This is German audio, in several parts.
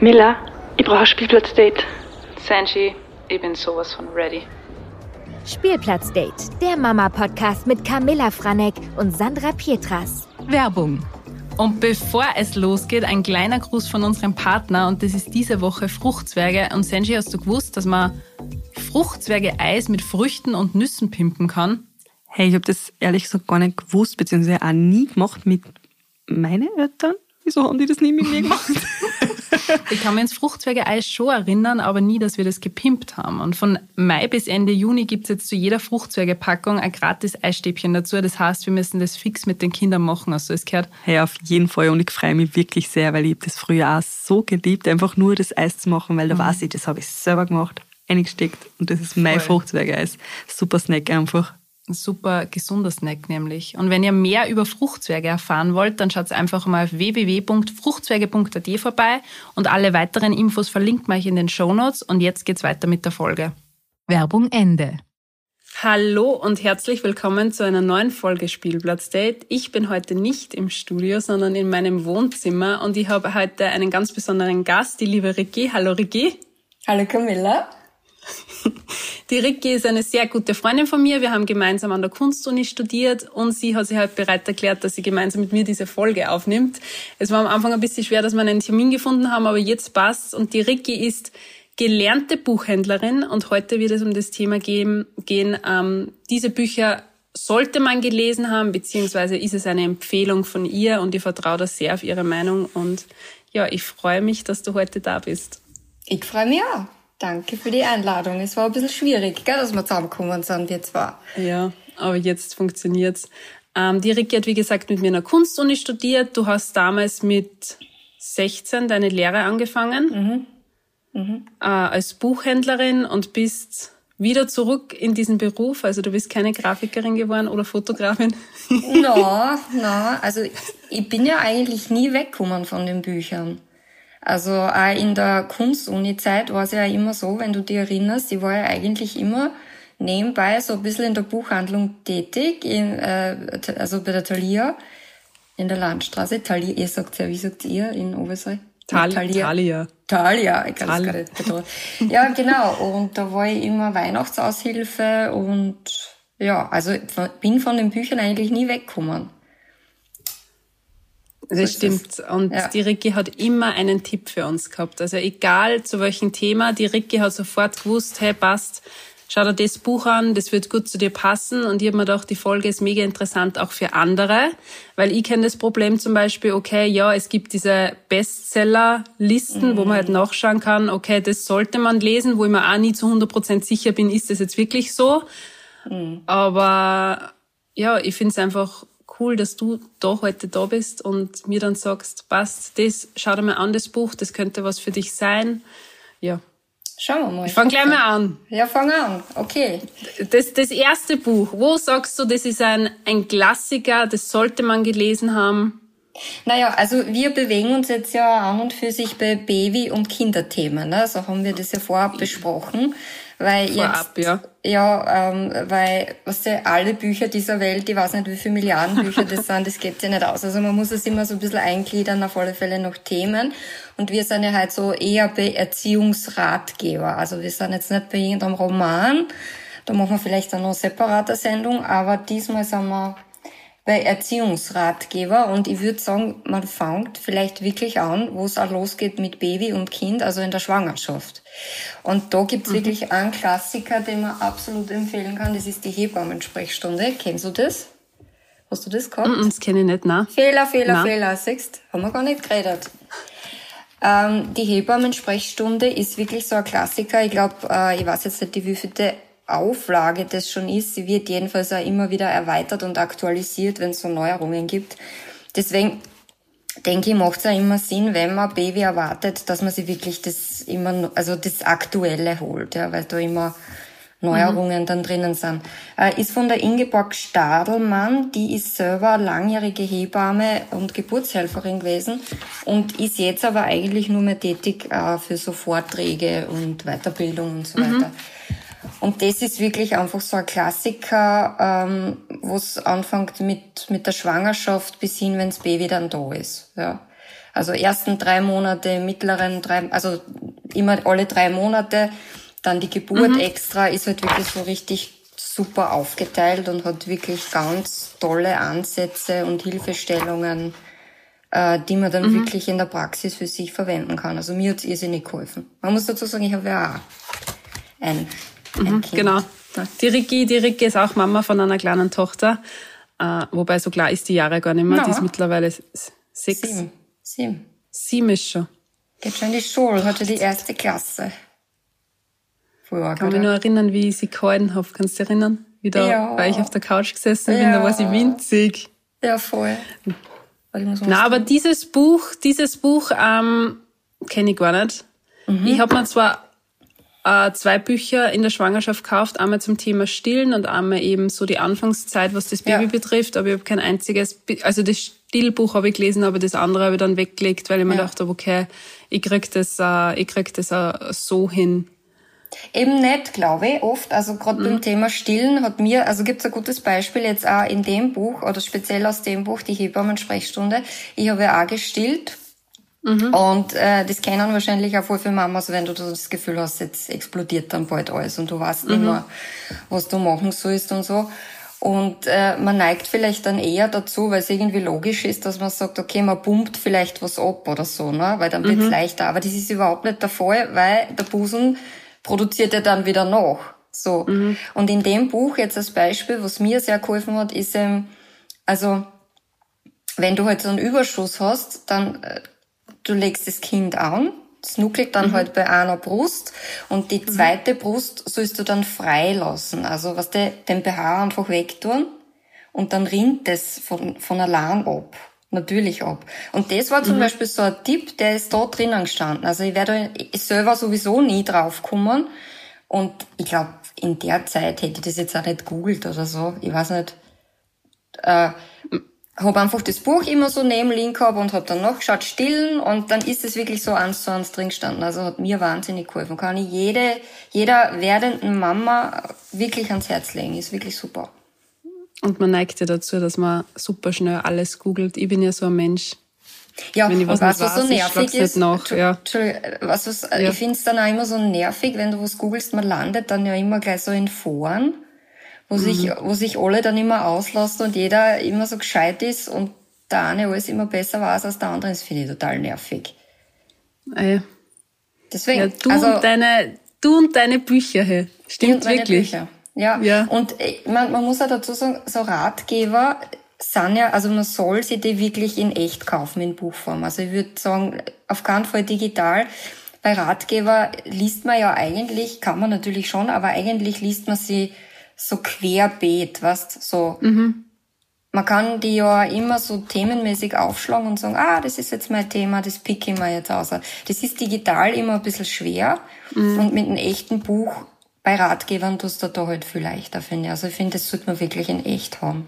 Miller, ich brauche ein Spielplatzdate. Sanji, ich bin sowas von ready. Spielplatzdate, der Mama-Podcast mit Camilla Franek und Sandra Pietras. Werbung. Und bevor es losgeht, ein kleiner Gruß von unserem Partner und das ist diese Woche Fruchtzwerge. Und Sanji, hast du gewusst, dass man Fruchtzwerge-Eis mit Früchten und Nüssen pimpen kann? Hey, ich habe das ehrlich gesagt gar nicht gewusst, beziehungsweise auch nie gemacht mit meinen Eltern. Wieso haben die das nie mit mir gemacht? ich kann mich ins Fruchtzwerge-Eis schon erinnern, aber nie, dass wir das gepimpt haben. Und von Mai bis Ende Juni gibt es jetzt zu jeder Fruchtzwerge-Packung ein gratis Eisstäbchen dazu. Das heißt, wir müssen das fix mit den Kindern machen. Also es gehört. Hey, auf jeden Fall. Und ich freue mich wirklich sehr, weil ich habe das früher auch so geliebt, einfach nur das Eis zu machen, weil da mhm. weiß ich, das habe ich selber gemacht, eingesteckt. Und das ist mein Fruchtzwerge-Eis. Super Snack einfach. Ein super gesunder Snack nämlich. Und wenn ihr mehr über Fruchtzwerge erfahren wollt, dann schaut einfach mal auf www.fruchtzwerge.at vorbei und alle weiteren Infos verlinkt man euch in den Shownotes. Und jetzt geht's weiter mit der Folge. Werbung Ende. Hallo und herzlich willkommen zu einer neuen Folge Spielplatz Date. Ich bin heute nicht im Studio, sondern in meinem Wohnzimmer und ich habe heute einen ganz besonderen Gast, die liebe Ricky. Hallo Ricky. Hallo Camilla. Die Ricky ist eine sehr gute Freundin von mir. Wir haben gemeinsam an der Kunstuni studiert und sie hat sich halt bereit erklärt, dass sie gemeinsam mit mir diese Folge aufnimmt. Es war am Anfang ein bisschen schwer, dass wir einen Termin gefunden haben, aber jetzt passt. Und die Ricky ist gelernte Buchhändlerin und heute wird es um das Thema gehen, gehen ähm, diese Bücher sollte man gelesen haben, beziehungsweise ist es eine Empfehlung von ihr und ich vertraue da sehr auf ihre Meinung und ja, ich freue mich, dass du heute da bist. Ich freue mich auch. Danke für die Einladung. Es war ein bisschen schwierig, gell, dass wir zusammengekommen sind, wir zwei. Ja, aber jetzt funktioniert's. Ähm, die Ricky hat, wie gesagt, mit mir in der Kunstuni studiert. Du hast damals mit 16 deine Lehre angefangen mhm. Mhm. Äh, als Buchhändlerin und bist wieder zurück in diesen Beruf. Also du bist keine Grafikerin geworden oder Fotografin? no, no. Also ich bin ja eigentlich nie weggekommen von den Büchern. Also auch in der Kunstuni-Zeit war es ja immer so, wenn du dich erinnerst, ich war ja eigentlich immer nebenbei so ein bisschen in der Buchhandlung tätig, in, äh, also bei der Thalia in der Landstraße. Thalia, ihr sagt ja, wie sagt ihr in Oberösterreich? Tal Thalia. Thalia. Thalia, ich kann das gar nicht betonen. Ja, genau. Und da war ich immer Weihnachtsaushilfe und ja, also bin von den Büchern eigentlich nie weggekommen. Das stimmt. Und ja. die Ricky hat immer einen Tipp für uns gehabt. Also egal zu welchem Thema, die Ricky hat sofort gewusst, hey, passt, schau dir das Buch an, das wird gut zu dir passen. Und ich habe mir gedacht, die Folge ist mega interessant auch für andere, weil ich kenne das Problem zum Beispiel, okay, ja, es gibt diese Bestseller-Listen, mhm. wo man halt nachschauen kann, okay, das sollte man lesen, wo ich mir auch nie zu 100% sicher bin, ist das jetzt wirklich so. Mhm. Aber ja, ich finde es einfach cool, dass du da heute da bist und mir dann sagst, passt, das, schau dir mal an, das Buch, das könnte was für dich sein. Ja. Schauen wir mal. Ich fang gleich mal an. Ja, fang an. Okay. Das, das erste Buch, wo sagst du, das ist ein, ein Klassiker, das sollte man gelesen haben? Naja, also wir bewegen uns jetzt ja an und für sich bei Baby- und Kinderthemen. Ne? So haben wir das ja vorab besprochen. Weil Vorab, jetzt, ja. Ja, ähm, weil, was weißt du, alle Bücher dieser Welt, ich weiß nicht, wie viele Milliarden Bücher das sind, das geht ja nicht aus. Also man muss es immer so ein bisschen eingliedern, auf alle Fälle noch Themen. Und wir sind ja halt so eher bei Erziehungsratgeber. Also wir sind jetzt nicht bei irgendeinem Roman, da machen wir vielleicht dann noch eine separate Sendung, aber diesmal sind wir bei Erziehungsratgeber und ich würde sagen, man fängt vielleicht wirklich an, wo es auch losgeht mit Baby und Kind, also in der Schwangerschaft. Und da gibt's mhm. wirklich einen Klassiker, den man absolut empfehlen kann, das ist die Hebammensprechstunde. Kennst du das? Hast du das gehabt? Mm, das kenne ich nicht, nein. Fehler, Fehler, nein. Fehler, siehst Haben wir gar nicht geredet. Ähm, die Hebammensprechstunde ist wirklich so ein Klassiker. Ich glaube, äh, ich weiß jetzt nicht, die wievielte Auflage das schon ist. Sie wird jedenfalls auch immer wieder erweitert und aktualisiert, wenn es so Neuerungen gibt. Deswegen denke ich, macht es ja immer Sinn, wenn man Baby erwartet, dass man sich wirklich das immer, also das Aktuelle holt, ja, weil da immer Neuerungen mhm. dann drinnen sind. Äh, ist von der Ingeborg Stadelmann, die ist selber langjährige Hebamme und Geburtshelferin gewesen und ist jetzt aber eigentlich nur mehr tätig äh, für so Vorträge und Weiterbildung und so mhm. weiter. Und das ist wirklich einfach so ein Klassiker, ähm, wo es anfängt mit, mit der Schwangerschaft bis hin, wenns Baby dann da ist. Ja. Also ersten drei Monate, mittleren drei, also immer alle drei Monate. Dann die Geburt mhm. extra ist halt wirklich so richtig super aufgeteilt und hat wirklich ganz tolle Ansätze und Hilfestellungen, äh, die man dann mhm. wirklich in der Praxis für sich verwenden kann. Also mir hat es irrsinnig geholfen. Man muss dazu sagen, ich habe ja auch ein mhm. Genau. Die Ricky, die Ricky ist auch Mama von einer kleinen Tochter. Äh, wobei so klar ist die Jahre gar nicht mehr. No. Die ist mittlerweile sechs. Sieben. Sieben. Sieben ist schon. Geht schon in die Schule, hatte die erste Klasse. Früher, kann mich nur erinnern, wie ich sie gehalten habe. Kannst du dich erinnern? Wie da ja. war ich auf der Couch gesessen bin, ja. da war sie winzig. Ja, voll. Na, aber dieses Buch, dieses Buch ähm, kenne ich gar nicht. Mhm. Ich habe mir zwar äh, zwei Bücher in der Schwangerschaft gekauft, einmal zum Thema Stillen und einmal eben so die Anfangszeit, was das Baby ja. betrifft, aber ich habe kein einziges, also das Stillbuch habe ich gelesen, aber das andere habe ich dann weggelegt, weil ich mir ja. dachte, okay, ich krieg das, äh, ich krieg das äh, so hin. Eben nicht, glaube ich, oft. Also gerade mhm. beim Thema Stillen hat mir, also gibt's ein gutes Beispiel jetzt auch in dem Buch oder speziell aus dem Buch, die Hebammen-Sprechstunde. Ich habe ja auch gestillt. Mhm. Und äh, das kennen wahrscheinlich auch voll viele Mamas, wenn du das Gefühl hast, jetzt explodiert dann bald alles und du weißt mhm. nicht mehr, was du machen sollst und so. Und äh, man neigt vielleicht dann eher dazu, weil es irgendwie logisch ist, dass man sagt, okay, man pumpt vielleicht was ab oder so, ne? weil dann wird's mhm. leichter. Aber das ist überhaupt nicht der Fall, weil der Busen produziert er dann wieder nach. So. Mhm. Und in dem Buch jetzt als Beispiel, was mir sehr geholfen hat, ist ähm, also wenn du halt so einen Überschuss hast, dann äh, du legst das Kind an, es nuckelt dann mhm. halt bei einer Brust und die mhm. zweite mhm. Brust sollst du dann frei lassen. Also was der den BH einfach wegtun und dann rinnt das von, von allein ab. Natürlich ab. Und das war zum mhm. Beispiel so ein Tipp, der ist da drinnen gestanden. Also ich werde selber sowieso nie drauf kommen. Und ich glaube, in der Zeit hätte ich das jetzt auch nicht googelt oder so. Ich weiß nicht. Äh, habe einfach das Buch immer so neben Link gehabt und habe dann nachgeschaut, stillen und dann ist es wirklich so eins zu eins drin gestanden. Also hat mir wahnsinnig geholfen. Kann ich jede, jeder werdenden Mama wirklich ans Herz legen. Ist wirklich super. Und man neigt ja dazu, dass man super schnell alles googelt. Ich bin ja so ein Mensch. Ja, wenn ich was, was, was so nervig ist, nach, ja. was, was, ja. ich finde es dann auch immer so nervig, wenn du was googelst, man landet dann ja immer gleich so in Foren, wo mhm. sich, wo sich alle dann immer auslassen und jeder immer so gescheit ist und der eine alles immer besser weiß als der andere, das finde ich total nervig. Ah, ja. Deswegen. Ja, du also, und deine, du und deine Bücher, hey. Stimmt wirklich. Bücher. Ja, ja. und äh, man, man muss ja dazu sagen, so Ratgeber sind ja, also man soll sie die wirklich in echt kaufen, in Buchform. Also ich würde sagen, auf keinen Fall digital. Bei Ratgeber liest man ja eigentlich, kann man natürlich schon, aber eigentlich liest man sie so querbeet, weißt, so. Mhm. Man kann die ja immer so themenmäßig aufschlagen und sagen, ah, das ist jetzt mein Thema, das pick ich mir jetzt aus. Das ist digital immer ein bisschen schwer mhm. und mit einem echten Buch bei Ratgebern tust du da halt viel leichter, finde ich. Also ich finde, das sollte man wirklich in echt haben.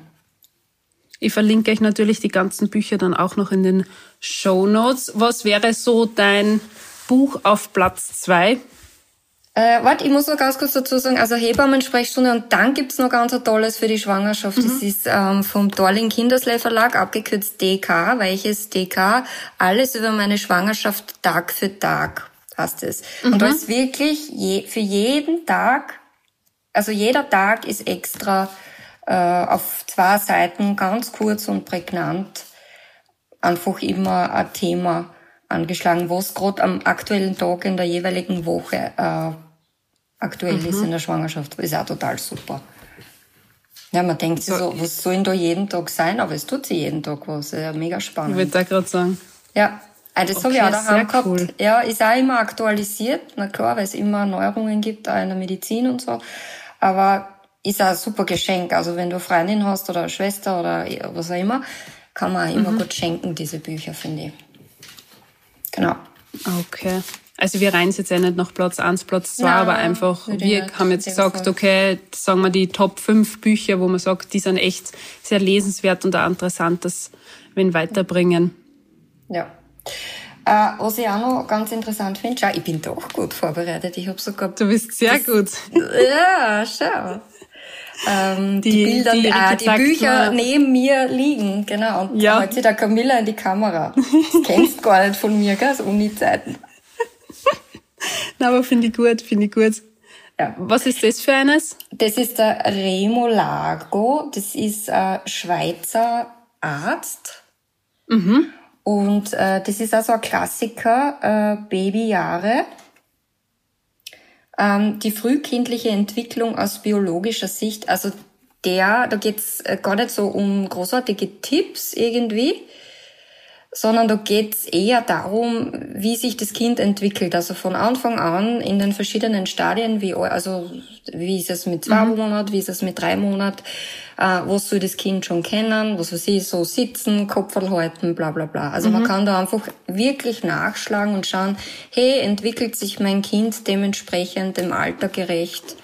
Ich verlinke euch natürlich die ganzen Bücher dann auch noch in den Show Notes. Was wäre so dein Buch auf Platz zwei? Äh, warte, ich muss noch ganz kurz dazu sagen, also Hebammen-Sprechstunde und dann gibt's noch ganz ein tolles für die Schwangerschaft. Mhm. Das ist ähm, vom Dorling Kindersley Verlag, abgekürzt DK, welches DK, alles über meine Schwangerschaft Tag für Tag heißt es. Mhm. Und da ist wirklich je, für jeden Tag, also jeder Tag ist extra äh, auf zwei Seiten ganz kurz und prägnant einfach immer ein Thema angeschlagen, was gerade am aktuellen Tag in der jeweiligen Woche äh, aktuell mhm. ist in der Schwangerschaft. Ist auch total super. Ja, man denkt sich so, was soll denn da jeden Tag sein? Aber es tut sich jeden Tag was. Ja, mega spannend. Ich würde da gerade sagen. Ja, Ah, das okay, habe ich auch daheim gehabt. Cool. Ja, ist auch immer aktualisiert. Na klar, weil es immer Neuerungen gibt, auch in der Medizin und so. Aber ist auch ein super Geschenk. Also wenn du eine Freundin hast oder eine Schwester oder was auch immer, kann man auch immer mhm. gut schenken, diese Bücher, finde ich. Genau. Okay. Also wir rein jetzt ja nicht nach Platz 1, Platz 2, aber einfach, wir haben jetzt gesagt, okay, sagen wir die Top 5 Bücher, wo man sagt, die sind echt sehr lesenswert und auch interessant, das wenn weiterbringen. Ja. Äh, was ich auch noch ganz interessant finde, schau, ich bin doch gut vorbereitet. Ich habe sogar... Du bist sehr gut. ja, schau. Ähm, die, die, Bilder, die, äh, die Bücher mal. neben mir liegen, genau. Und ja. heute der Camilla in die Kamera. Das kennst du gar nicht von mir, gell, so Uni-Zeiten. Na, aber finde ich gut, finde ich gut. Ja. Was ist das für eines? Das ist der Remo Lago. Das ist ein Schweizer Arzt. Mhm. Und äh, das ist also ein Klassiker, äh, Babyjahre. Ähm, die frühkindliche Entwicklung aus biologischer Sicht, also der, da geht's äh, gar nicht so um großartige Tipps irgendwie, sondern da geht's eher darum, wie sich das Kind entwickelt. Also von Anfang an in den verschiedenen Stadien, wie, also wie ist es mit zwei mhm. Monaten, wie ist es mit drei Monaten, äh, was soll das Kind schon kennen, was weiß ich, so sitzen, Kopf halten, bla bla bla. Also mhm. man kann da einfach wirklich nachschlagen und schauen, hey, entwickelt sich mein Kind dementsprechend dem Alter gerecht?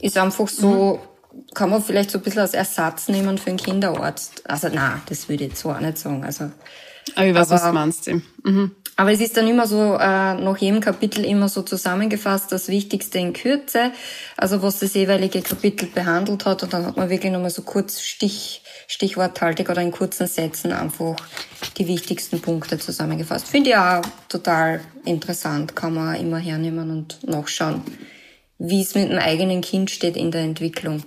Ist einfach so, mhm. kann man vielleicht so ein bisschen als Ersatz nehmen für einen Kinderarzt. Also na, das würde ich jetzt so auch nicht sagen. Also aber ich weiß, aber, was du meinst. Mhm. Aber es ist dann immer so, äh, nach jedem Kapitel immer so zusammengefasst, das Wichtigste in Kürze, also was das jeweilige Kapitel behandelt hat. Und dann hat man wirklich nochmal so kurz Stich, stichworthaltig oder in kurzen Sätzen einfach die wichtigsten Punkte zusammengefasst. Finde ich auch total interessant, kann man immer hernehmen und nachschauen, wie es mit dem eigenen Kind steht in der Entwicklung.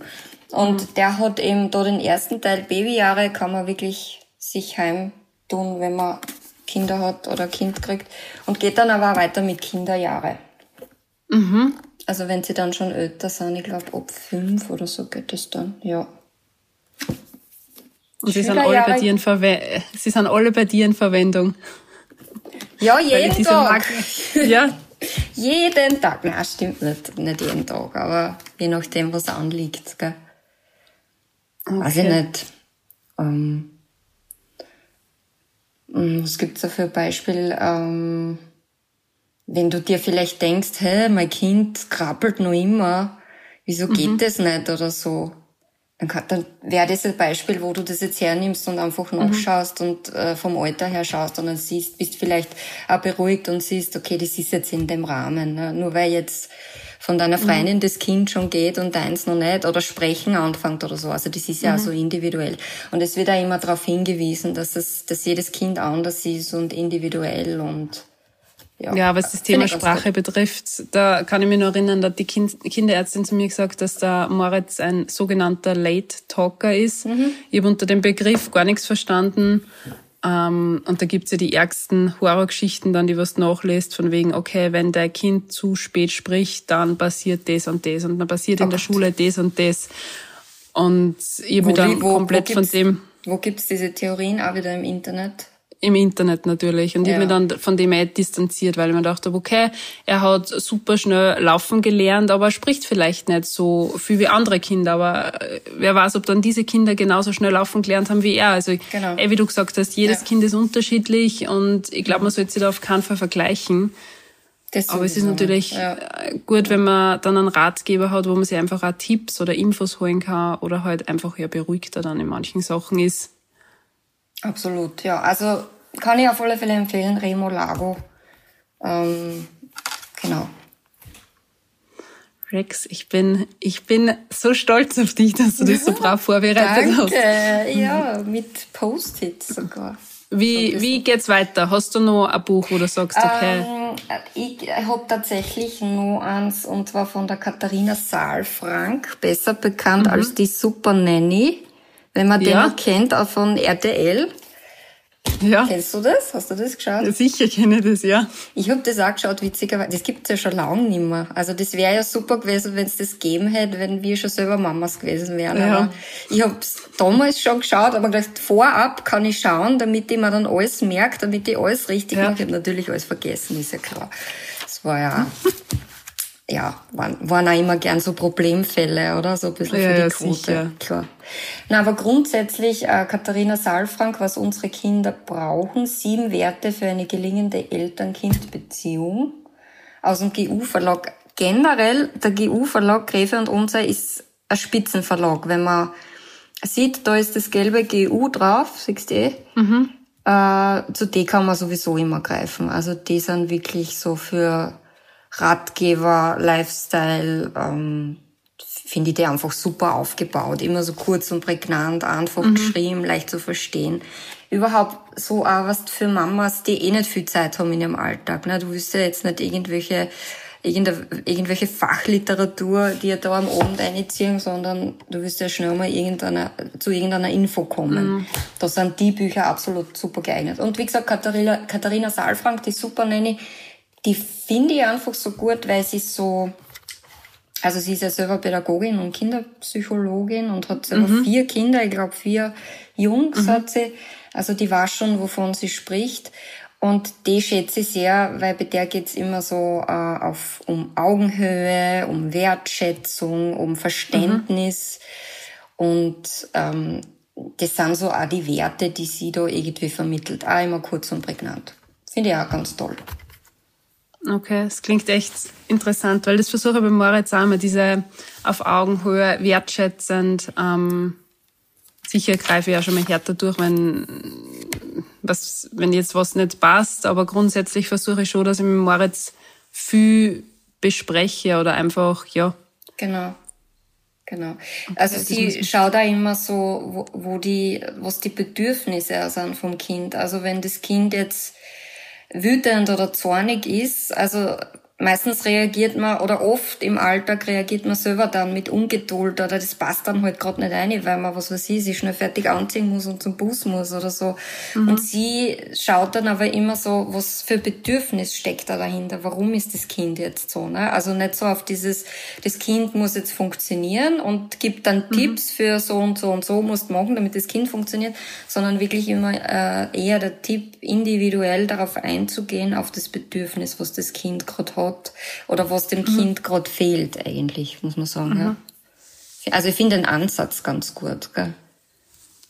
Und mhm. der hat eben da den ersten Teil Babyjahre, kann man wirklich sich heim tun, wenn man Kinder hat oder Kind kriegt. Und geht dann aber auch weiter mit Kinderjahre. Mhm. Also wenn sie dann schon älter sind, ich glaube ab fünf oder so geht es dann, ja. Und sie sind, alle bei dir in Verwe sie sind alle bei dir in Verwendung. Ja, jeden Tag. ja. jeden Tag. Nein, stimmt nicht. Nicht jeden Tag, aber je nachdem, was anliegt. Gell? Okay. Weiß ich nicht. Ähm, Mm, was gibt's da für Beispiel? Ähm, wenn du dir vielleicht denkst, hey, mein Kind krabbelt noch immer, wieso geht mhm. das nicht oder so? Dann, kann, dann wäre das ein Beispiel, wo du das jetzt hernimmst und einfach mhm. nachschaust mhm. und äh, vom Alter her schaust und dann siehst, bist vielleicht auch beruhigt und siehst, okay, das ist jetzt in dem Rahmen. Ne? Nur weil jetzt von deiner mhm. Freundin mhm. das Kind schon geht und deins noch nicht oder sprechen anfängt oder so. Also das ist ja mhm. so individuell. Und es wird auch immer darauf hingewiesen, dass es, dass jedes Kind anders ist und individuell und ja, ja, was das Thema Sprache betrifft, da kann ich mich noch erinnern, da hat die kind Kinderärztin zu mir gesagt, dass der Moritz ein sogenannter Late Talker ist. Mhm. Ich habe unter dem Begriff gar nichts verstanden. Ähm, und da gibt's ja die ärgsten Horrorgeschichten dann, die was nachlässt, von wegen, okay, wenn dein Kind zu spät spricht, dann passiert das und das und dann passiert oh in der Gott. Schule das und das. Und ich habe mich dann wo, komplett von dem... Wo gibt's diese Theorien auch wieder im Internet? Im Internet natürlich. Und ja. ich habe mich dann von dem auch distanziert, weil ich mir dachte, okay, er hat super schnell laufen gelernt, aber er spricht vielleicht nicht so viel wie andere Kinder. Aber äh, wer weiß, ob dann diese Kinder genauso schnell laufen gelernt haben wie er. Also, genau. wie du gesagt hast, jedes ja. Kind ist unterschiedlich und ich glaube, man sollte sich da auf keinen Fall vergleichen. Das aber es ist natürlich ja. Äh, gut, wenn man dann einen Ratgeber hat, wo man sich einfach auch Tipps oder Infos holen kann oder halt einfach ja beruhigter dann in manchen Sachen ist. Absolut, ja. Also kann ich auf alle Fälle empfehlen, Remo Lago. Ähm, genau. Rex, ich bin, ich bin so stolz auf dich, dass du das so brav vorbereitet Danke. hast. Danke, ja, mit Post-its sogar. Wie, wie geht's weiter? Hast du noch ein Buch, du sagst, okay? Ähm, ich habe tatsächlich noch eins, und zwar von der Katharina Saalfrank, besser bekannt mhm. als die Super Nanny. Wenn man ja. den kennt, auch von RTL. Ja. Kennst du das? Hast du das geschaut? Ja, sicher kenne ich das, ja. Ich habe das auch geschaut, witzigerweise. Das gibt's ja schon lange nicht mehr. Also das wäre ja super gewesen, wenn es das gegeben hätte, wenn wir schon selber Mamas gewesen wären. Ja. Aber ich habe damals schon geschaut, aber gedacht, vorab kann ich schauen, damit ich mir dann alles merke, damit ich alles richtig ja. mache. Ich habe natürlich alles vergessen, ist ja klar. Das war ja ja, waren, waren auch immer gern so Problemfälle, oder? So ein bisschen ja, für die Quote. Sicher. Klar. Na, aber grundsätzlich, äh, Katharina Saalfrank, was unsere Kinder brauchen, sieben Werte für eine gelingende Eltern-Kind-Beziehung aus dem GU-Verlag. Generell, der GU-Verlag Gräfe und Unser ist ein Spitzenverlag. Wenn man sieht, da ist das gelbe GU drauf, siehst du eh? Mhm. Äh, zu D kann man sowieso immer greifen. Also die sind wirklich so für Ratgeber, Lifestyle, ähm, finde ich die einfach super aufgebaut. Immer so kurz und prägnant, einfach mhm. geschrieben, leicht zu verstehen. Überhaupt so auch was für Mamas, die eh nicht viel Zeit haben in ihrem Alltag. Ne? Du willst ja jetzt nicht irgendwelche irgendwelche Fachliteratur, die ja da am Abend einziehen, sondern du wirst ja schnell mal irgendeiner, zu irgendeiner Info kommen. Mhm. Da sind die Bücher absolut super geeignet. Und wie gesagt, Katharina, Katharina Saalfrank, die super nenne, die finde ich einfach so gut, weil sie so, also sie ist ja selber Pädagogin und Kinderpsychologin und hat selber mhm. vier Kinder, ich glaube vier Jungs mhm. hat sie. Also die weiß schon, wovon sie spricht. Und die schätze ich sehr, weil bei der geht's immer so äh, auf, um Augenhöhe, um Wertschätzung, um Verständnis. Mhm. Und ähm, das sind so auch die Werte, die sie da irgendwie vermittelt. Auch immer kurz und prägnant. Finde ich auch ganz toll. Okay, es klingt echt interessant, weil das versuche ich bei Moritz auch immer, diese auf Augenhöhe, wertschätzend. Ähm, sicher greife ich ja schon mal härter durch, wenn was, wenn jetzt was nicht passt, aber grundsätzlich versuche ich schon, dass ich mit Moritz viel bespreche oder einfach, ja. Genau. Genau. Okay, also sie schaut da immer so, wo, wo die, was die Bedürfnisse sind vom Kind. Also wenn das Kind jetzt wütend oder zornig ist, also meistens reagiert man oder oft im Alltag reagiert man selber dann mit Ungeduld oder das passt dann halt gerade nicht ein, weil man was weiß ich, sich schnell fertig anziehen muss und zum Bus muss oder so. Mhm. Und sie schaut dann aber immer so, was für Bedürfnis steckt da dahinter? Warum ist das Kind jetzt so? Ne? Also nicht so auf dieses, das Kind muss jetzt funktionieren und gibt dann mhm. Tipps für so und so und so musst machen, damit das Kind funktioniert, sondern wirklich immer äh, eher der Tipp, individuell darauf einzugehen, auf das Bedürfnis, was das Kind gerade hat hat oder was dem mhm. Kind gerade fehlt eigentlich, muss man sagen. Mhm. Ja. Also ich finde den Ansatz ganz gut. Gell?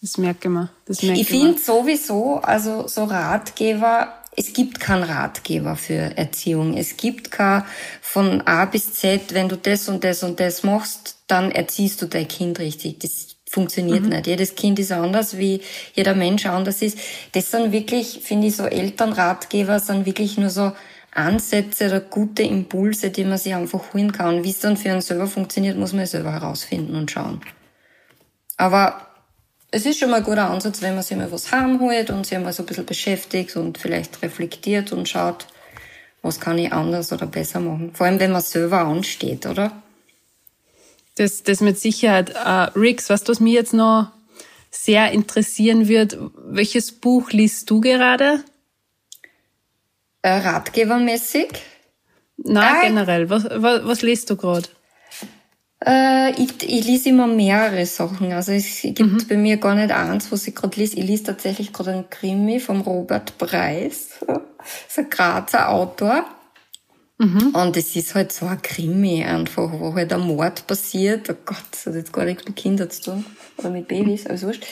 Das merke man. Das merke ich finde sowieso, also so Ratgeber, es gibt keinen Ratgeber für Erziehung. Es gibt kein von A bis Z, wenn du das und das und das machst, dann erziehst du dein Kind richtig. Das funktioniert mhm. nicht. Jedes Kind ist anders, wie jeder Mensch anders ist. Das sind wirklich, finde ich, so Elternratgeber sind wirklich nur so Ansätze oder gute Impulse, die man sich einfach holen kann. Wie es dann für einen selber funktioniert, muss man selber herausfinden und schauen. Aber es ist schon mal ein guter Ansatz, wenn man sich mal was heimholt und sich mal so ein bisschen beschäftigt und vielleicht reflektiert und schaut, was kann ich anders oder besser machen. Vor allem, wenn man selber ansteht, oder? Das, das mit Sicherheit. Uh, Rix, was was mich jetzt noch sehr interessieren wird, welches Buch liest du gerade? Äh, ratgebermäßig? Nein, äh, generell. Was, was, was liest du gerade? Äh, ich, ich lese immer mehrere Sachen. Also es gibt mhm. bei mir gar nicht eins, was ich gerade lese. Ich lese tatsächlich gerade einen Krimi vom Robert Preis. Das ist ein Grazer Autor. Mhm. Und es ist halt so ein Krimi einfach, wo halt ein Mord passiert. Oh Gott, das hat jetzt gar nichts mit Kindern zu tun. Oder mit Babys, alles wurscht.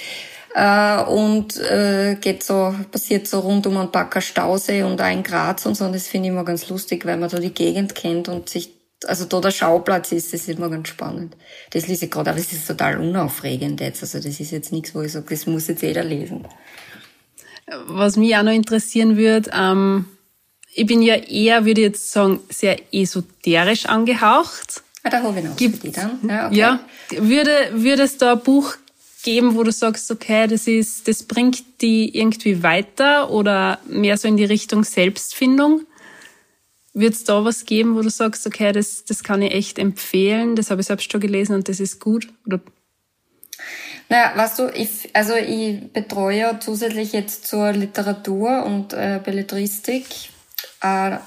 Äh, und äh, geht so, passiert so rund um einen Backer Stausee und ein Graz und so. Und das finde ich immer ganz lustig, weil man da die Gegend kennt und sich, also da der Schauplatz ist, das ist immer ganz spannend. Das lese ich gerade, aber das ist total unaufregend jetzt. Also das ist jetzt nichts, wo ich sage, das muss jetzt jeder lesen. Was mich auch noch interessieren würde, ähm, ich bin ja eher, würde ich jetzt sagen, sehr esoterisch angehaucht. Ah, da habe ich noch Gibt, für die dann. Ja, okay. ja, würde, würde es da ein Buch geben, wo du sagst, okay, das ist, das bringt die irgendwie weiter oder mehr so in die Richtung Selbstfindung? Wird es da was geben, wo du sagst, okay, das, das kann ich echt empfehlen, das habe ich selbst schon gelesen und das ist gut? Oder? Naja, weißt du, ich, also ich betreue ja zusätzlich jetzt zur Literatur und äh, Belletristik, äh,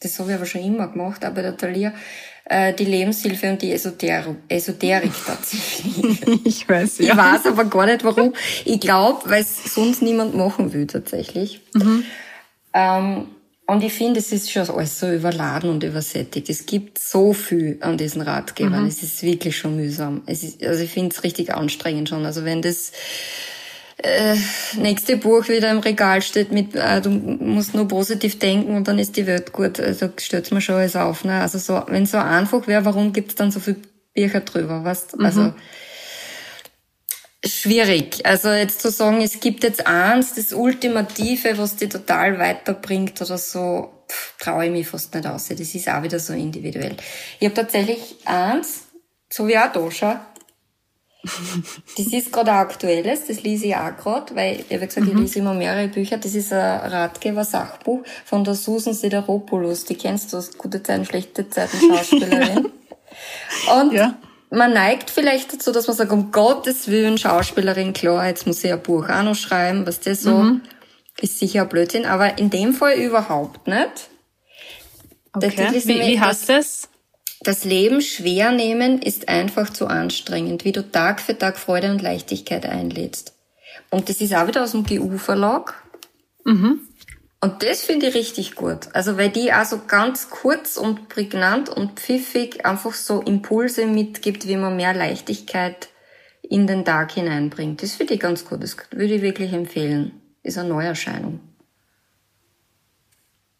das habe ich aber schon immer gemacht, aber der Thalia, äh, die Lebenshilfe und die Esoter Esoterik tatsächlich. ich weiß, ja. Ich weiß aber gar nicht warum. Ich glaube, weil es sonst niemand machen will tatsächlich. Mhm. Ähm, und ich finde, es ist schon alles so überladen und übersättigt. Es gibt so viel an diesen Ratgebern. Mhm. Es ist wirklich schon mühsam. Es ist, also ich finde es richtig anstrengend schon. Also wenn das äh, nächste Buch wieder im Regal steht mit, äh, du musst nur positiv denken und dann ist die Welt gut. Also stellt mir schon alles auf. Ne? Also so, wenn so einfach wäre, warum gibt's dann so viel Bücher drüber? Weißt? Mhm. Also schwierig. Also jetzt zu sagen, es gibt jetzt eins, das Ultimative, was dich total weiterbringt oder so, traue ich mich fast nicht aus. Das ist auch wieder so individuell. Ich habe tatsächlich eins, So wie auch da, schau. das ist gerade ein aktuelles, das lese ich auch gerade, weil ich habe gesagt, mhm. ich lese immer mehrere Bücher. Das ist ein Ratgeber-Sachbuch von der Susan Sideropoulos. Die kennst du aus Gute Zeiten, Schlechte Zeiten Schauspielerin. Und ja. man neigt vielleicht dazu, dass man sagt, um Gottes Willen, Schauspielerin, klar, jetzt muss ich ein Buch auch noch schreiben, was das so mhm. ist sicher ein Blödsinn, aber in dem Fall überhaupt nicht. Okay. Wie, wie heißt das? Das Leben schwer nehmen ist einfach zu anstrengend, wie du Tag für Tag Freude und Leichtigkeit einlädst. Und das ist auch wieder aus dem GU-Verlag. Mhm. Und das finde ich richtig gut. Also, weil die auch so ganz kurz und prägnant und pfiffig einfach so Impulse mitgibt, wie man mehr Leichtigkeit in den Tag hineinbringt. Das finde ich ganz gut. Das würde ich wirklich empfehlen. Ist eine Neuerscheinung.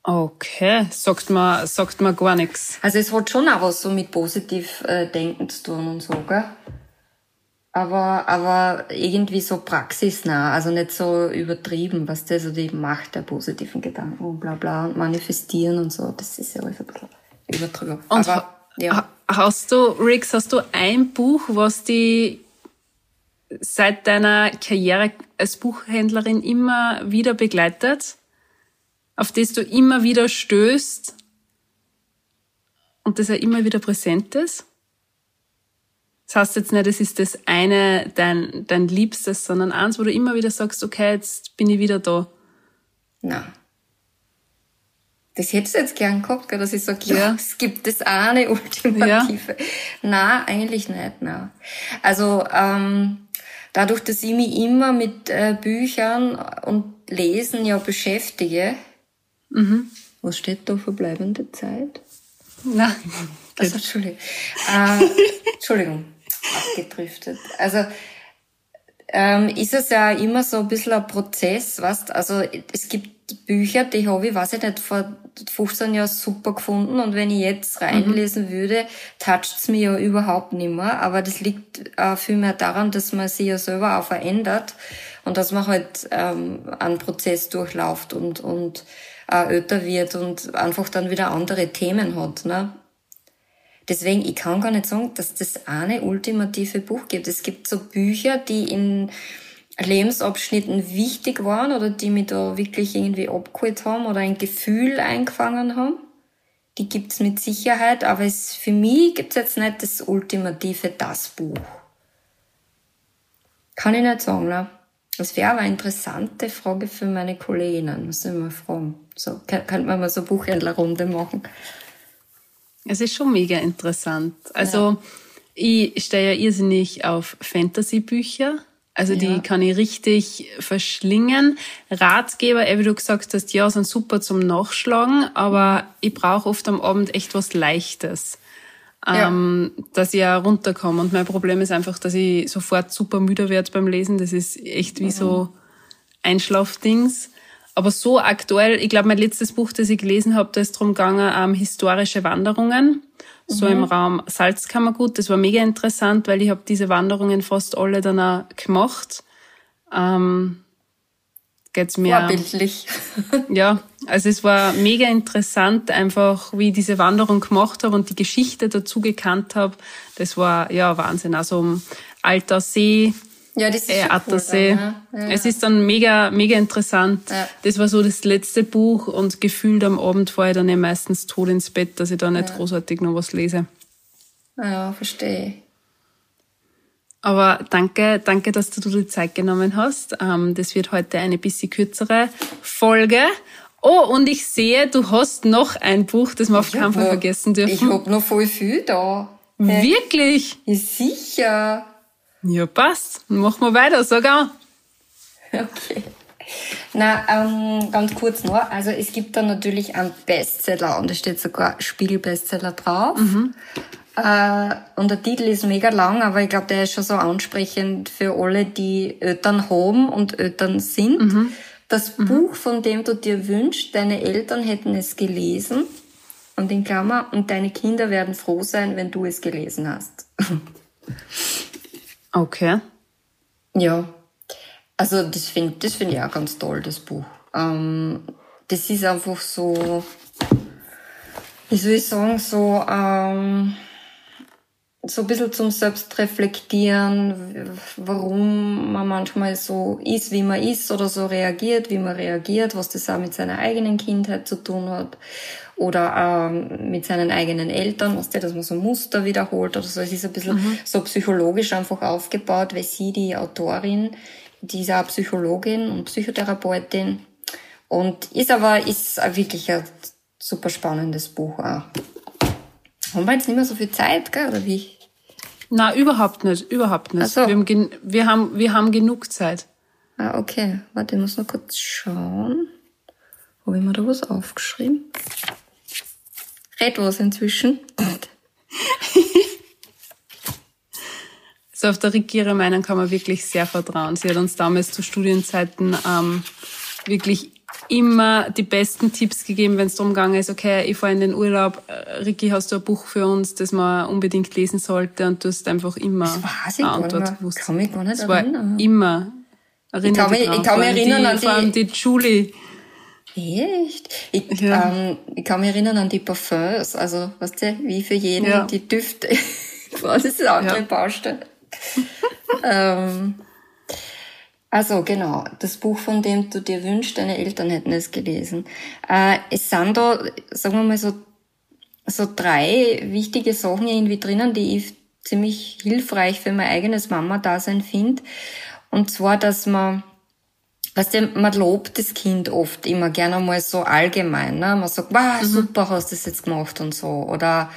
Okay, sagt man, sagt man gar nichts. Also es hat schon auch was so mit positiv äh, Denken zu tun und so, gell? Aber, aber irgendwie so praxisnah, also nicht so übertrieben, was das so die Macht der positiven Gedanken und bla bla und manifestieren und so, das ist ja alles ein bisschen übertrieben. Und aber, ja. hast du, Rix, hast du ein Buch, was die seit deiner Karriere als Buchhändlerin immer wieder begleitet? Auf das du immer wieder stößt und das ja immer wieder präsent ist? Das heißt jetzt nicht, das ist das eine, dein, dein Liebstes, sondern eins, wo du immer wieder sagst, okay, jetzt bin ich wieder da. Na. Das hättest du jetzt gern gehabt, dass ich sage, ja, ja, es gibt das eine Ultimative. Ja. Na, eigentlich nicht, na. Also, ähm, dadurch, dass ich mich immer mit äh, Büchern und Lesen ja beschäftige, Mhm. Was steht da verbleibende Zeit? Nein. Also, Entschuldigung. Äh, Entschuldigung, abgedriftet. Also ähm, ist es ja immer so ein bisschen ein Prozess, weißt Also es gibt Bücher, die habe ich, weiß ich nicht, vor 15 Jahren super gefunden und wenn ich jetzt reinlesen mhm. würde, toucht es mich ja überhaupt nicht mehr. Aber das liegt äh, vielmehr daran, dass man sich ja selber auch verändert und dass man halt ähm, einen Prozess durchlauft und, und äh, älter wird und einfach dann wieder andere Themen hat. Ne? Deswegen, ich kann gar nicht sagen, dass das eine ultimative Buch gibt. Es gibt so Bücher, die in Lebensabschnitten wichtig waren oder die mich da wirklich irgendwie abgeholt haben oder ein Gefühl eingefangen haben. Die gibt's mit Sicherheit, aber es, für mich gibt's jetzt nicht das ultimative, das Buch. Kann ich nicht sagen, ne? Das wäre aber eine interessante Frage für meine Kolleginnen. Muss ich mal fragen. So, könnte man mal so Buchhändlerrunde machen. Es ist schon mega interessant. Also, ja. ich stehe ja irrsinnig auf Fantasy-Bücher. Also, die ja. kann ich richtig verschlingen. Ratgeber, wie du gesagt hast, ja, sind super zum Nachschlagen, aber ich brauche oft am Abend echt was Leichtes ähm, ja. dass ich ja runterkomme. Und mein Problem ist einfach, dass ich sofort super müde werde beim Lesen. Das ist echt wie mhm. so Einschlafdings. Aber so aktuell, ich glaube, mein letztes Buch, das ich gelesen habe, da ist drum gegangen, ähm, historische Wanderungen. So mhm. im Raum Salzkammergut. Das war mega interessant, weil ich habe diese Wanderungen fast alle dann auch gemacht. Ähm, geht's mir. Vorbildlich. ja, also es war mega interessant, einfach wie ich diese Wanderung gemacht habe und die Geschichte dazu gekannt habe. Das war ja Wahnsinn. Also um Alter See, ja, das ist äh. Cool dann, ja. Ja. Es ist dann mega, mega interessant. Ja. Das war so das letzte Buch und gefühlt am Abend fahre ich dann ja meistens tot ins Bett, dass ich da nicht großartig noch was lese. Ja, verstehe. Aber danke, danke, dass du dir die Zeit genommen hast. Ähm, das wird heute eine bisschen kürzere Folge. Oh, und ich sehe, du hast noch ein Buch, das wir auf keinen Fall vergessen dürfen. Ich hab noch voll viel da. Wirklich? Ja, sicher. Ja, passt. Machen wir weiter, sag auch. Okay. Na, ähm, ganz kurz noch. Also es gibt da natürlich einen Bestseller und da steht sogar Spiegelbestseller drauf. Mhm. Äh, und der Titel ist mega lang, aber ich glaube, der ist schon so ansprechend für alle, die Eltern haben und Eltern sind. Mhm. Das mhm. Buch, von dem du dir wünschst, deine Eltern hätten es gelesen. Und in Klammer, und deine Kinder werden froh sein, wenn du es gelesen hast. okay. Ja. Also, das finde das find ich auch ganz toll, das Buch. Ähm, das ist einfach so, wie soll ich sagen, so, ähm, so ein bisschen zum Selbstreflektieren, warum man manchmal so ist, wie man ist oder so reagiert, wie man reagiert, was das auch mit seiner eigenen Kindheit zu tun hat oder ähm, mit seinen eigenen Eltern, was der, dass man so Muster wiederholt oder so. Es ist ein bisschen mhm. so psychologisch einfach aufgebaut, weil sie, die Autorin, die ist auch Psychologin und Psychotherapeutin und ist aber, ist wirklich ein super spannendes Buch auch. Haben wir jetzt nicht mehr so viel Zeit, gell, oder wie? Na, überhaupt nicht, überhaupt nicht. So. Wir, haben, wir, haben, wir haben genug Zeit. Ah, okay. Warte, ich muss noch kurz schauen. Habe ich mir da was aufgeschrieben? Red was inzwischen. also auf der Rick ihre Meinung kann man wirklich sehr vertrauen. Sie hat uns damals zu Studienzeiten ähm, wirklich immer die besten Tipps gegeben, wenn es darum gegangen ist, okay, ich fahre in den Urlaub, äh, Ricky, hast du ein Buch für uns, das man unbedingt lesen sollte und du hast einfach immer das eine Antwort gewusst. Kann mich gar nicht das erinnern. Immer. ich kann mich, ich kann mich erinnern die, an die... Vor allem die Julie. Echt? Ich, ja. ähm, ich kann mich erinnern an die Parfums, also, weißt du, wie für jeden ja. die Düfte. das ist eine andere ja. Baustelle. ähm, also genau, das Buch, von dem du dir wünschst, deine Eltern hätten es gelesen. Äh, es sind da, sagen wir mal so, so drei wichtige Sachen irgendwie drinnen, die ich ziemlich hilfreich für mein eigenes Mama-Dasein finde. Und zwar, dass man, weißt du, man lobt das Kind oft immer gerne mal so allgemein. Ne? Man sagt, wow, mhm. super, hast du das jetzt gemacht und so. Oder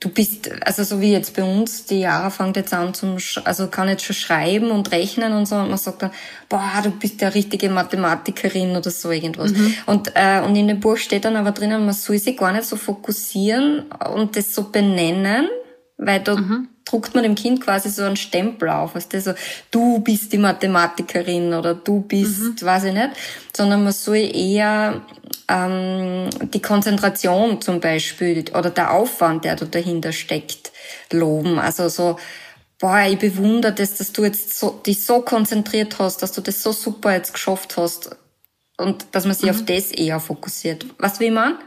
du bist, also so wie jetzt bei uns, die Jahre fängt jetzt an zum, also kann jetzt schon schreiben und rechnen und so, und man sagt dann, boah, du bist ja richtige Mathematikerin oder so irgendwas. Mhm. Und, äh, und in dem Buch steht dann aber drinnen, man soll sich gar nicht so fokussieren und das so benennen, weil da mhm. druckt man dem Kind quasi so einen Stempel auf, weißt du, so, du bist die Mathematikerin oder du bist, mhm. weiß ich nicht, sondern man soll eher ähm, die Konzentration zum Beispiel oder der Aufwand, der da dahinter steckt, loben. Also so, boah, ich bewundere das, dass du jetzt so, dich so konzentriert hast, dass du das so super jetzt geschafft hast und dass man sich mhm. auf das eher fokussiert. Was will man?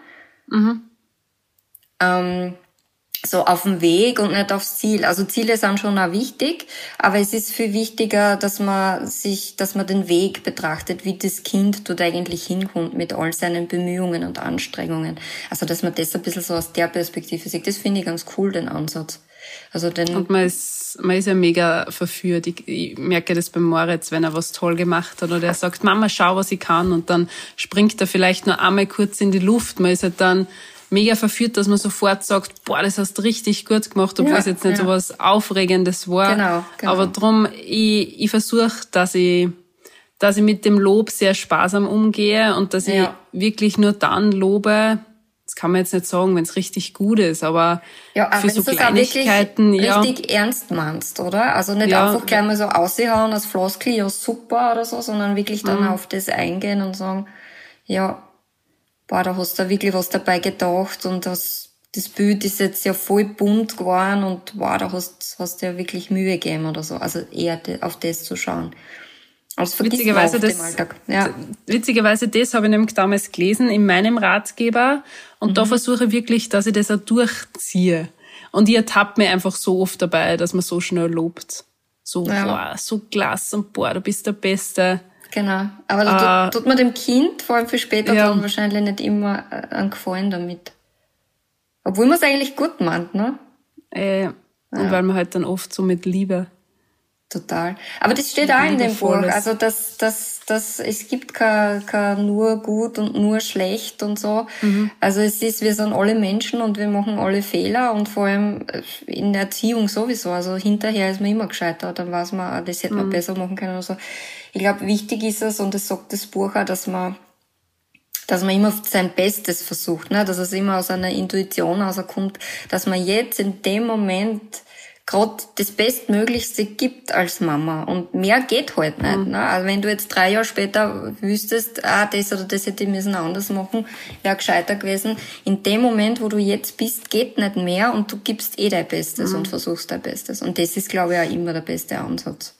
Mhm. Ähm, so auf dem Weg und nicht aufs Ziel. Also Ziele sind schon auch wichtig, aber es ist viel wichtiger, dass man sich, dass man den Weg betrachtet, wie das Kind dort eigentlich hinkommt mit all seinen Bemühungen und Anstrengungen. Also dass man das ein bisschen so aus der Perspektive sieht. Das finde ich ganz cool, den Ansatz. Also den und man ist, man ist ja mega verführt. Ich, ich merke das beim Moritz, wenn er was toll gemacht hat oder er sagt, Mama, schau, was ich kann und dann springt er vielleicht nur einmal kurz in die Luft. Man ist halt dann mega verführt, dass man sofort sagt, boah, das hast du richtig gut gemacht, obwohl ja, es jetzt nicht ja. so was Aufregendes war. Genau, genau. Aber drum, ich, ich versuche, dass ich, dass ich mit dem Lob sehr sparsam umgehe und dass ja. ich wirklich nur dann lobe, das kann man jetzt nicht sagen, wenn es richtig gut ist, aber ja, für so Kleinigkeiten, ja. richtig ernst meinst, oder? Also nicht ja, einfach gleich mal so aushauen als Floskel, ja super oder so, sondern wirklich dann mhm. auf das eingehen und sagen, ja, boah, da hast du wirklich was dabei gedacht und das, das Bild ist jetzt ja voll bunt geworden und wow, da hast, hast du ja wirklich Mühe gegeben oder so. Also eher auf das zu schauen. Also witzigerweise, das, ja. witzigerweise, das habe ich nämlich damals gelesen in meinem Ratgeber und mhm. da versuche ich wirklich, dass ich das auch durchziehe. Und ich ertappe mir einfach so oft dabei, dass man so schnell lobt. So, ja. boah, so klasse und boah, du bist der Beste. Genau. Aber da äh, tut man dem Kind, vor allem für später, ja. dann wahrscheinlich nicht immer äh, einen Gefallen damit. Obwohl man es eigentlich gut meint, ne? Äh, ja. Und weil man halt dann oft so mit Liebe. Total. Aber das steht auch in dem Buch. Also, dass, dass, dass es gibt kein, kein nur gut und nur schlecht und so. Mhm. Also, es ist, wir sind alle Menschen und wir machen alle Fehler und vor allem in der Erziehung sowieso. Also, hinterher ist man immer gescheitert. Dann weiß man, das hätte man mhm. besser machen können oder so. Ich glaube, wichtig ist es, und das sagt das Buch auch, dass man, dass man immer sein Bestes versucht, ne? dass es immer aus einer Intuition rauskommt, dass man jetzt in dem Moment gerade das Bestmöglichste gibt als Mama. Und mehr geht halt nicht. Mhm. Ne? Also wenn du jetzt drei Jahre später wüsstest, ah, das oder das hätte ich müssen anders machen, wäre gescheiter gewesen. In dem Moment, wo du jetzt bist, geht nicht mehr und du gibst eh dein Bestes mhm. und versuchst dein Bestes. Und das ist, glaube ich, auch immer der beste Ansatz.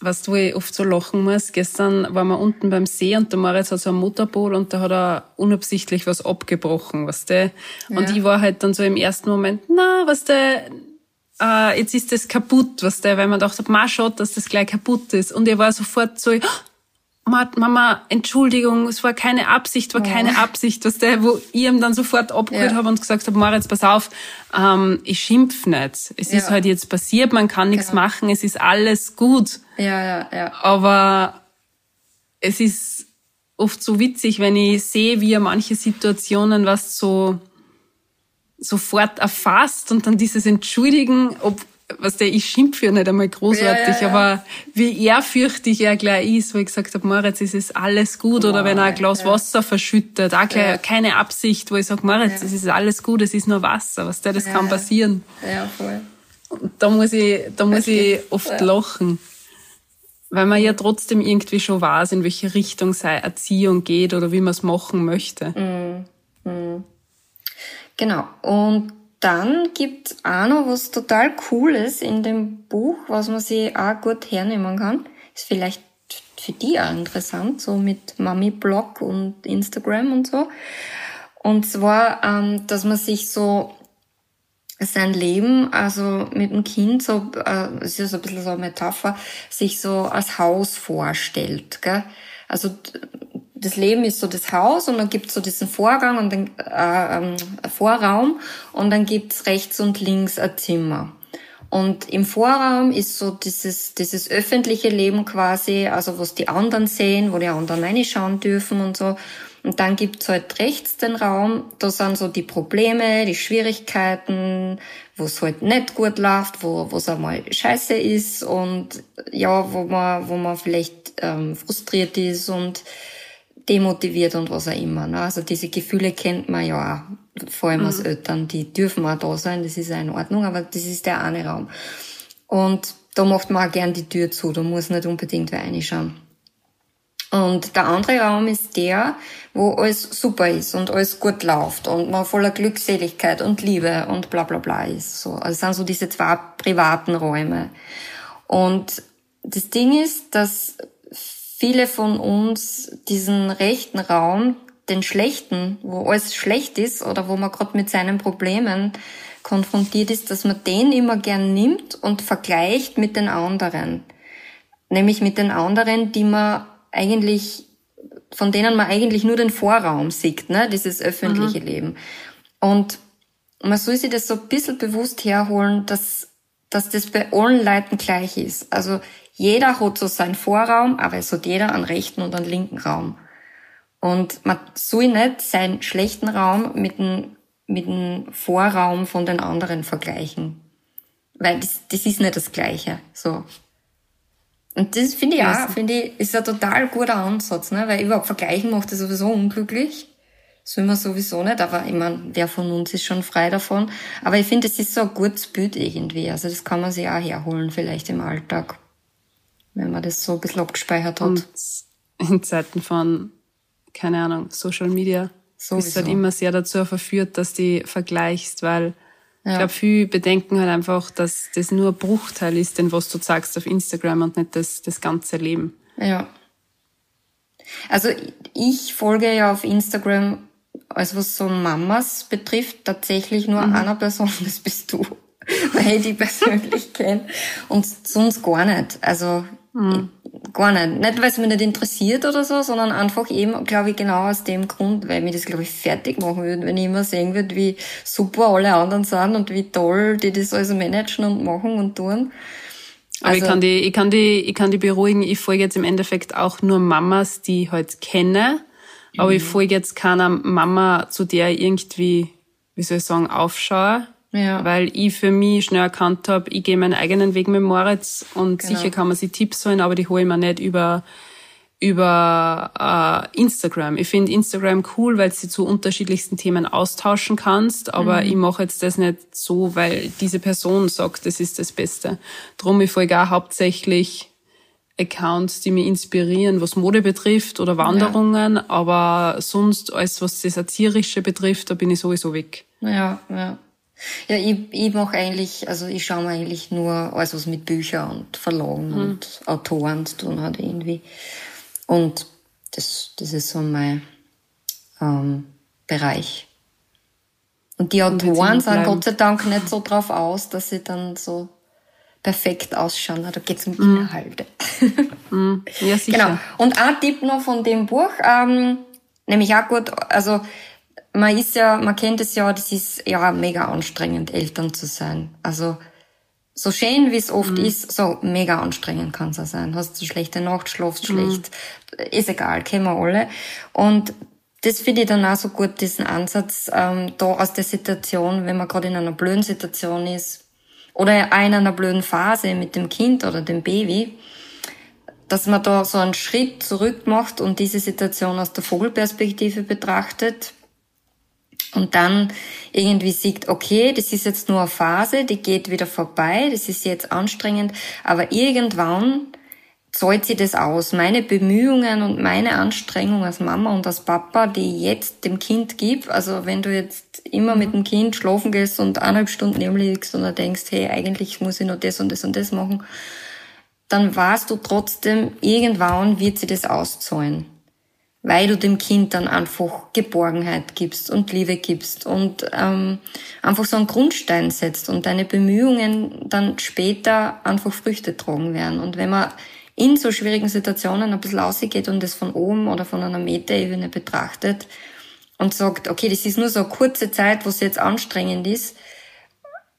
was du ich oft so lachen muss. Gestern waren wir unten beim See und der Moritz hat so ein Motorboot und da hat er unabsichtlich was abgebrochen, was der. Und ja. ich war halt dann so im ersten Moment, na, was der, äh, jetzt ist das kaputt, was der, weil man dachte, ma schaut, dass das gleich kaputt ist. Und er war sofort so, Mama, Entschuldigung, es war keine Absicht, war oh. keine Absicht, was der, wo ich ihm dann sofort abgeholt ja. habe und gesagt habe, Moritz, pass auf, ähm, ich schimpf nicht. Es ja. ist halt jetzt passiert, man kann nichts genau. machen, es ist alles gut. Ja, ja, ja. Aber es ist oft so witzig, wenn ich sehe, wie er manche Situationen was so sofort erfasst und dann dieses Entschuldigen, ob, was der, ich schimpfe ja nicht einmal großartig, ja, ja, aber wie ehrfürchtig er gleich ist, wo ich gesagt habe, Moritz, es ist alles gut, oder wenn er ein Glas Wasser verschüttet, auch gleich keine Absicht, wo ich sage, Moritz, es ist alles gut, es ist nur Wasser, was der, das kann passieren. Ja, voll. Und da muss ich, da muss ich oft lachen. Weil man ja trotzdem irgendwie schon weiß, in welche Richtung seine Erziehung geht oder wie man es machen möchte. Mm, mm. Genau. Und dann gibt's auch noch was total Cooles in dem Buch, was man sich auch gut hernehmen kann. Ist vielleicht für die auch interessant, so mit Mami-Blog und Instagram und so. Und zwar, ähm, dass man sich so sein Leben, also mit dem Kind, so, äh, ist so ein bisschen so eine Metapher, sich so als Haus vorstellt. Gell? Also das Leben ist so das Haus und dann gibt's so diesen Vorgang und dann äh, ähm, Vorraum und dann gibt's rechts und links ein Zimmer. Und im Vorraum ist so dieses, dieses öffentliche Leben quasi, also was die anderen sehen, wo die anderen reinschauen dürfen und so. Und dann gibt's halt rechts den Raum, da sind so die Probleme, die Schwierigkeiten, wo es halt nicht gut läuft, wo es einmal scheiße ist und ja, wo man, wo man vielleicht ähm, frustriert ist und demotiviert und was auch immer. Ne? Also diese Gefühle kennt man ja auch, vor allem mhm. als Eltern, die dürfen auch da sein, das ist ja in Ordnung, aber das ist der eine Raum. Und da macht man auch gern die Tür zu, da muss nicht unbedingt wer reinschauen. Und der andere Raum ist der, wo alles super ist und alles gut läuft und man voller Glückseligkeit und Liebe und bla bla bla ist. So, also es sind so diese zwei privaten Räume. Und das Ding ist, dass viele von uns diesen rechten Raum, den schlechten, wo alles schlecht ist oder wo man gerade mit seinen Problemen konfrontiert ist, dass man den immer gern nimmt und vergleicht mit den anderen. Nämlich mit den anderen, die man eigentlich, von denen man eigentlich nur den Vorraum sieht, ne? dieses öffentliche mhm. Leben. Und man soll sich das so ein bisschen bewusst herholen, dass, dass das bei allen Leuten gleich ist. Also jeder hat so seinen Vorraum, aber es hat jeder einen rechten und einen linken Raum. Und man soll nicht seinen schlechten Raum mit dem, mit dem Vorraum von den anderen vergleichen. Weil das, das ist nicht das Gleiche, so. Und das finde ich auch, finde ich, ist ein total guter Ansatz, ne? Weil überhaupt vergleichen macht das sowieso unglücklich. Soll man sowieso nicht, aber ich meine, wer von uns ist schon frei davon. Aber ich finde, es ist so ein gutes Bild irgendwie. Also das kann man sich auch herholen, vielleicht im Alltag wenn man das so ein bisschen abgespeichert hat. Und in Zeiten von, keine Ahnung, Social Media Sowieso. ist halt immer sehr dazu verführt, dass du vergleichst, weil ja. ich glaube, viele bedenken halt einfach, dass das nur ein Bruchteil ist, denn was du sagst auf Instagram und nicht das, das ganze Leben. Ja. Also ich folge ja auf Instagram, also was so Mamas betrifft, tatsächlich nur mhm. einer Person, das bist du. Weil ich die persönlich kenne. Und sonst gar nicht. Also Mhm. Gar nicht. Nicht, weil es mich nicht interessiert oder so, sondern einfach eben, glaube ich, genau aus dem Grund, weil mich das, glaube ich, fertig machen würde, wenn ich immer sehen würde, wie super alle anderen sind und wie toll die das alles managen und machen und tun. Aber also, ich kann die, ich kann die, ich kann die beruhigen. Ich folge jetzt im Endeffekt auch nur Mamas, die ich halt kenne. Aber mhm. ich folge jetzt keiner Mama, zu der ich irgendwie, wie soll ich sagen, aufschaue. Ja. Weil ich für mich schnell erkannt habe, ich gehe meinen eigenen Weg mit Moritz und genau. sicher kann man sich Tipps holen, aber die hole ich mir nicht über über äh, Instagram. Ich finde Instagram cool, weil du zu unterschiedlichsten Themen austauschen kannst, aber mhm. ich mache jetzt das nicht so, weil diese Person sagt, das ist das Beste. Drum ich folge auch hauptsächlich Accounts, die mich inspirieren, was Mode betrifft oder Wanderungen, ja. aber sonst alles, was das Erzieherische betrifft, da bin ich sowieso weg. Ja, ja. Ja, ich, ich mache eigentlich, also ich schaue mir eigentlich nur alles, was mit Büchern und Verlagen mhm. und Autoren zu tun hat irgendwie. Und das, das ist so mein ähm, Bereich. Und die Autoren sind Gott sei Dank nicht so drauf aus, dass sie dann so perfekt ausschauen. Da geht es um mm. Inhalte. mm. Ja, sicher. Genau. Und ein Tipp noch von dem Buch, ähm, nämlich auch gut, also man ist ja, man kennt es ja, das ist ja mega anstrengend, Eltern zu sein. Also so schön wie es oft mhm. ist, so mega anstrengend kann es auch sein. Hast du schlechte Nacht, schlafst mhm. schlecht, ist egal, kennen wir alle. Und das finde ich dann auch so gut, diesen Ansatz, ähm, da aus der Situation, wenn man gerade in einer blöden Situation ist oder auch in einer blöden Phase mit dem Kind oder dem Baby, dass man da so einen Schritt zurück macht und diese Situation aus der Vogelperspektive betrachtet und dann irgendwie sieht, okay, das ist jetzt nur eine Phase, die geht wieder vorbei, das ist jetzt anstrengend, aber irgendwann zahlt sie das aus. Meine Bemühungen und meine Anstrengung als Mama und als Papa, die ich jetzt dem Kind gibt, also wenn du jetzt immer mit dem Kind schlafen gehst und eineinhalb Stunden neben liegst und dann denkst, hey, eigentlich muss ich noch das und das und das machen, dann weißt du trotzdem, irgendwann wird sie das auszahlen weil du dem Kind dann einfach Geborgenheit gibst und Liebe gibst und ähm, einfach so einen Grundstein setzt und deine Bemühungen dann später einfach Früchte tragen werden. Und wenn man in so schwierigen Situationen ein bisschen rausgeht und das von oben oder von einer Metaebene betrachtet und sagt, okay, das ist nur so eine kurze Zeit, wo es jetzt anstrengend ist,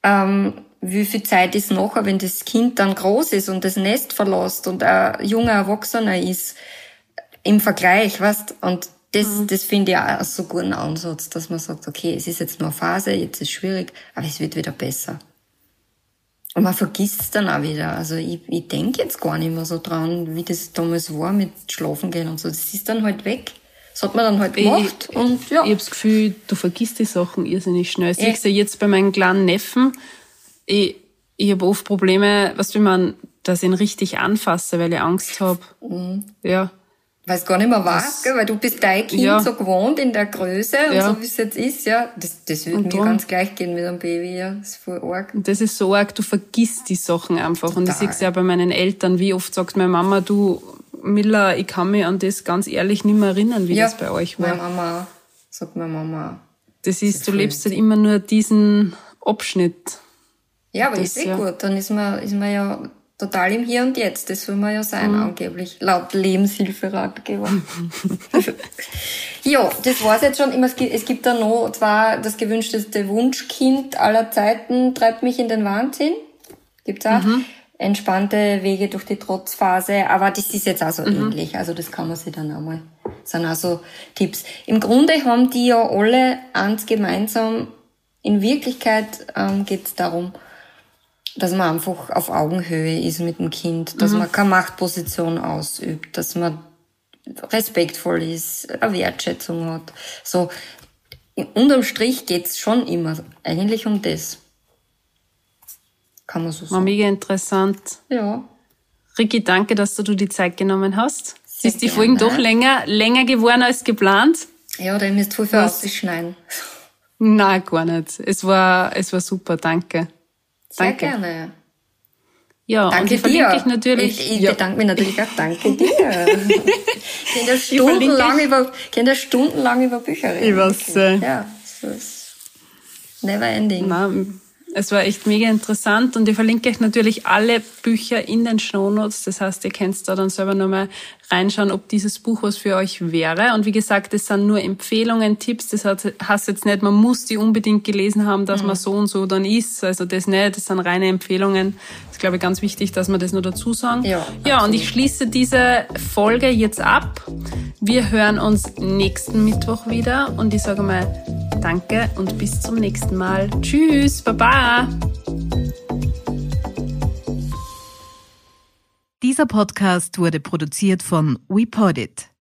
ähm, wie viel Zeit ist nachher, wenn das Kind dann groß ist und das Nest verlässt und ein junger Erwachsener ist, im Vergleich, weißt Und das, mhm. das finde ich auch so guten Ansatz, dass man sagt, okay, es ist jetzt nur eine Phase, jetzt ist es schwierig, aber es wird wieder besser. Und man vergisst es dann auch wieder. Also ich, ich denke jetzt gar nicht mehr so dran, wie das damals war mit Schlafen gehen und so. Das ist dann halt weg. Das hat man dann halt gemacht. Ich, und, ja. ich habe das Gefühl, du vergisst die Sachen irrsinnig schnell. Ich sehe ja jetzt bei meinen kleinen Neffen. Ich, ich habe oft Probleme, was will man, dass ich ihn richtig anfasse, weil ich Angst habe. Mhm. Ja weiß gar nicht mehr was, gell, weil du bist dein Kind ja. so gewohnt in der Größe und ja. so wie es jetzt ist, ja, das, das würde mir ganz gleich gehen mit einem Baby, ja, das ist voll arg. Und das ist so arg, du vergisst die Sachen einfach Total. und ich sehe es ja bei meinen Eltern, wie oft sagt meine Mama, du, Miller, ich kann mich an das ganz ehrlich nicht mehr erinnern, wie ja, das bei euch war. meine Mama, sagt meine Mama. Das ist, das du lebst halt immer nur diesen Abschnitt. Ja, aber das, ist eh ja. gut, dann ist man, ist man ja total im Hier und Jetzt. Das soll man ja sein, mhm. angeblich, laut Lebenshilferatgeber. ja, das war's jetzt schon. Es gibt da noch zwar das gewünschteste Wunschkind aller Zeiten, treibt mich in den Wahnsinn. Gibt's auch. Mhm. Entspannte Wege durch die Trotzphase, aber das ist jetzt auch so mhm. ähnlich. Also das kann man sich dann auch mal, das sind auch so Tipps. Im Grunde haben die ja alle eins gemeinsam. In Wirklichkeit ähm, geht es darum, dass man einfach auf Augenhöhe ist mit dem Kind, dass mhm. man keine Machtposition ausübt, dass man respektvoll ist, eine Wertschätzung hat. So, unterm Strich geht's schon immer eigentlich um das. Kann man so sagen. War mega interessant. Ja. Ricky, danke, dass du die Zeit genommen hast. Sehr ist die. Folgen doch länger, länger geworden als geplant? Ja, da müsst viel für ausschneiden. Nein, gar nicht. Es war, es war super, danke. Sehr danke. gerne. Ja, danke und dir. Ich, natürlich, ich, ich ja. bedanke mich natürlich auch. Danke dir. ich kann ja stundenlang über, kann ja stundenlang über Bücher reden. Ich weiß. Äh, ja, so ist never ending. Nein, es war echt mega interessant und ich verlinke euch natürlich alle Bücher in den Shownotes. Das heißt, ihr könnt da dann selber nochmal reinschauen, ob dieses Buch was für euch wäre. Und wie gesagt, es sind nur Empfehlungen, Tipps. Das heißt jetzt nicht, man muss die unbedingt gelesen haben, dass mhm. man so und so dann ist. Also das nicht, das sind reine Empfehlungen. Glaube ich, ganz wichtig, dass wir das nur dazu sagen. Ja, ja und ich schließe diese Folge jetzt ab. Wir hören uns nächsten Mittwoch wieder und ich sage mal Danke und bis zum nächsten Mal. Tschüss, Baba. Dieser Podcast wurde produziert von WePodit.